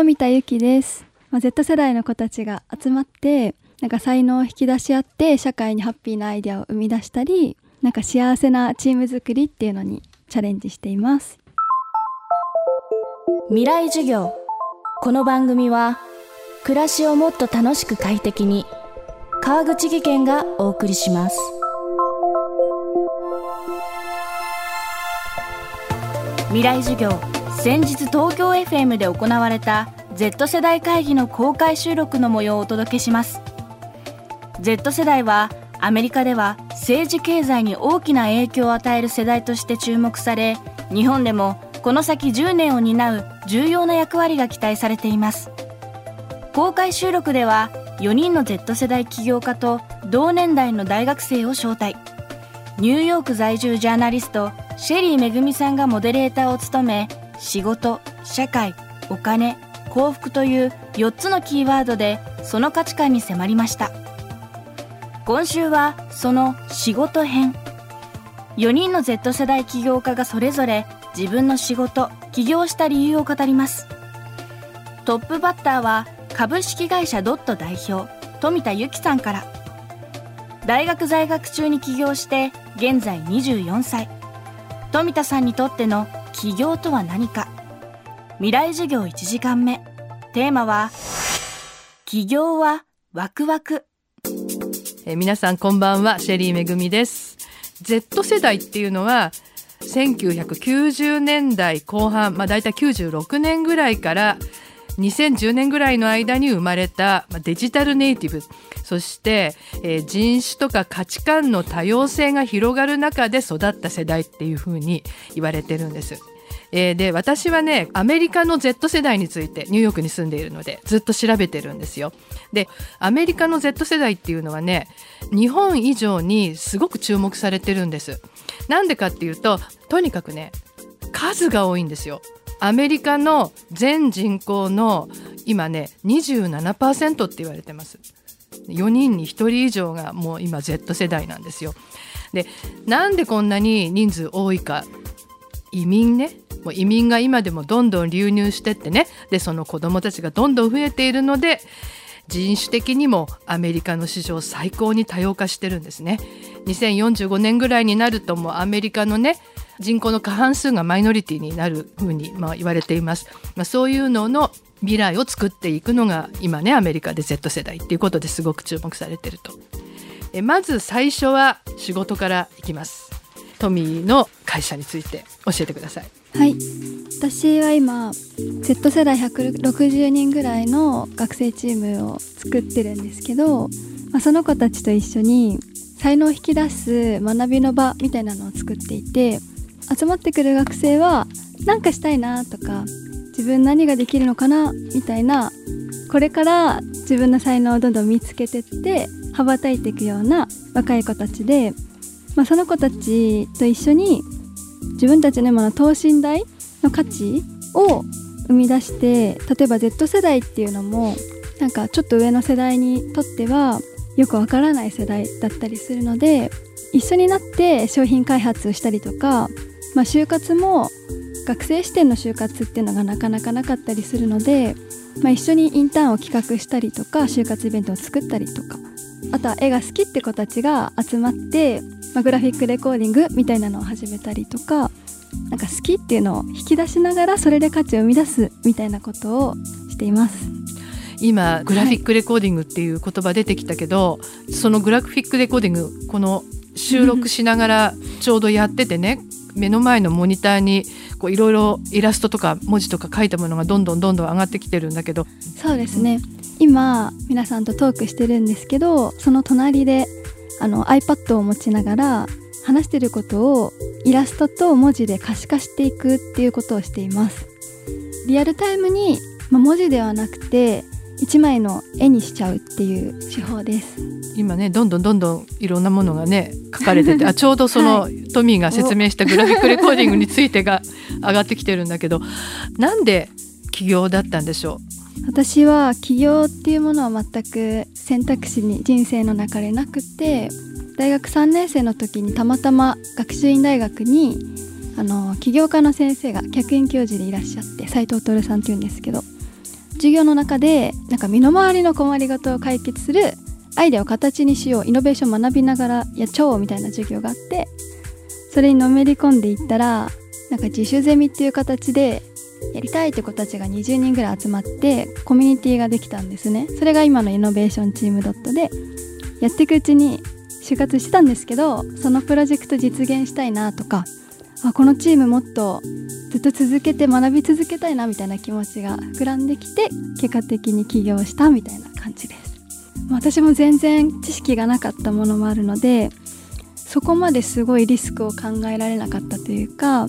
富田由紀です、まあ、Z 世代の子たちが集まってなんか才能を引き出し合って社会にハッピーなアイデアを生み出したりなんか幸せなチーム作りっていうのにチャレンジしています。未来授業。この番組は暮らしをもっと楽しく快適に川口義賢がお送りします。未来授業。先日東京 FM で行われた Z 世代会議の公開収録の模様をお届けします。Z 世代はアメリカでは政治経済に大きな影響を与える世代として注目され日本でもこの先10年を担う重要な役割が期待されています。公開収録では4人の Z 世代起業家と同年代の大学生を招待。ニューヨーク在住ジャーナリストシェリーめぐみさんがモデレーターを務め仕事社会お金幸福という4つのキーワードでその価値観に迫りました。今週はその仕事編。4人の Z 世代起業家がそれぞれ自分の仕事起業した理由を語ります。トップバッターは株式会社ドット代表富田由紀さんから。大学在学中に起業して現在24歳。富田さんにとっての起業とは何か。未来授業1時間目。テーマは起業はワクワク。え皆さんこんばんはシェリーめぐみです。Z 世代っていうのは1990年代後半、まあ、大体96年ぐらいから2010年ぐらいの間に生まれたデジタルネイティブそして、えー、人種とか価値観の多様性が広がる中で育った世代っていうふうに言われてるんです。えー、で私はねアメリカの Z 世代についてニューヨークに住んでいるのでずっと調べてるんですよ。でアメリカの Z 世代っていうのはね日本以上にすごく注目されてるんです。なんでかっていうととにかくね数が多いんですよ。アメリカの全人口の今ね27%って言われてます。4人に1人以上がもう今 Z 世代なんですよ。でなんでこんなに人数多いか移民ねもう移民が今でもどんどん流入してってねでその子どもたちがどんどん増えているので人種的にもアメリカの市場最高に多様化してるんですね2045年ぐらいになるともうアメリカのね人口の過半数がマイノリティになるふうにまあ言われています、まあ、そういうのの未来を作っていくのが今ねアメリカで Z 世代っていうことですごく注目されてると。えまず最初は仕事からいきます。トミーの会社について教えてください。はい。私は今 Z 世代160人ぐらいの学生チームを作ってるんですけど、まあ、その子たちと一緒に才能を引き出す学びの場みたいなのを作っていて集まってくる学生は何かしたいなとか自分何ができるのかなみたいなこれから自分の才能をどんどん見つけてって羽ばたいていくような若い子たちでまあ、その子たちと一緒に自分たちの今の等身大の価値を生み出して例えば Z 世代っていうのもなんかちょっと上の世代にとってはよくわからない世代だったりするので一緒になって商品開発したりとか、まあ、就活も学生視点の就活っていうのがなかなかなかったりするので、まあ、一緒にインターンを企画したりとか就活イベントを作ったりとかあとは絵が好きって子たちが集まってまあ、グラフィックレコーディングみたいなのを始めたりとかなんか好きっていうのを引き出しながらそれで価値を生み出すみたいなことをしています。今グラフィックレコーディングっていう言葉出てきたけど、はい、そのグラフィックレコーディングこの収録しながらちょうどやっててね目の前のモニターにいろいろイラストとか文字とか書いたものがどんどんどんどん上がってきてるんだけど。そうですね。今皆さんとトークしてるんですけどその隣であの iPad を持ちながら話してることをイラストと文字で可視化していくっていうことをしています。リアルタイムに、まあ、文字ではなくて1枚の絵にしちゃうっていう手法です。今ねどんどんどんどんいろんなものがね書かれてて あちょうどその、はい、トミーが説明したグラフィックレコーディングについてが上がってきてるんだけどなんで起業だったんでしょう？私は起業っていうものは全く選択肢に人生の中でなくて大学3年生の時にたまたま学習院大学にあの起業家の先生が客員教授でいらっしゃって斉藤徹さんっていうんですけど授業の中でなんか身の回りの困りごとを解決するアイデアを形にしようイノベーション学びながらやっちゃおうみたいな授業があってそれにのめり込んでいったらなんか自主ゼミっていう形でやりたいって子たちが20人ぐらい集まってコミュニティができたんですね。それが今のイノベーションチームドットでやっていくうちに就活してたんですけどそのプロジェクト実現したいなとかあこのチームもっとずっと続けて学び続けたいなみたいな気持ちが膨らんできて結果的に起業したみたいな感じです。私も全然知識がなかったものもあるのでそこまですごいリスクを考えられなかったというか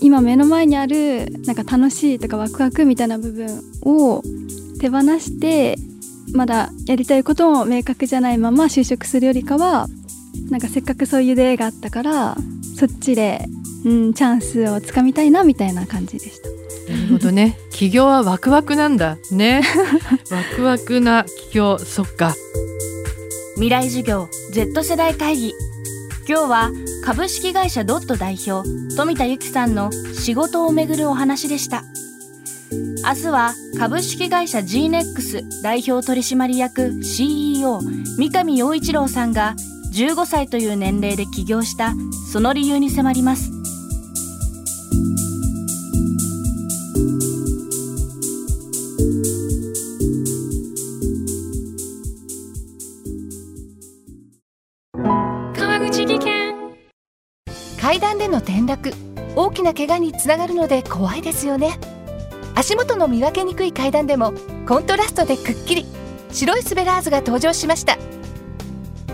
今目の前にあるなんか楽しいとかワクワクみたいな部分を手放してまだやりたいことも明確じゃないまま就職するよりかはなんかせっかくそういう出会いがあったからそっちで、うん、チャンスをつかみたいなみたいな感じでした。なるほどね。起業はワクワクなんだね。ワクワクな起業。そっか。未来授業 Z 世代会議。今日は株式会社ドット代表富田由紀さんの仕事をめぐるお話でした。明日は株式会社 GNEX 代表取締役 CEO 三上洋一郎さんが15歳という年齢で起業したその理由に迫ります。川口技研。階段での転落。大きな怪我につながるので怖いですよね。足元の見分けにくい階段でもコントラストでくっきり。白いスベラーズが登場しました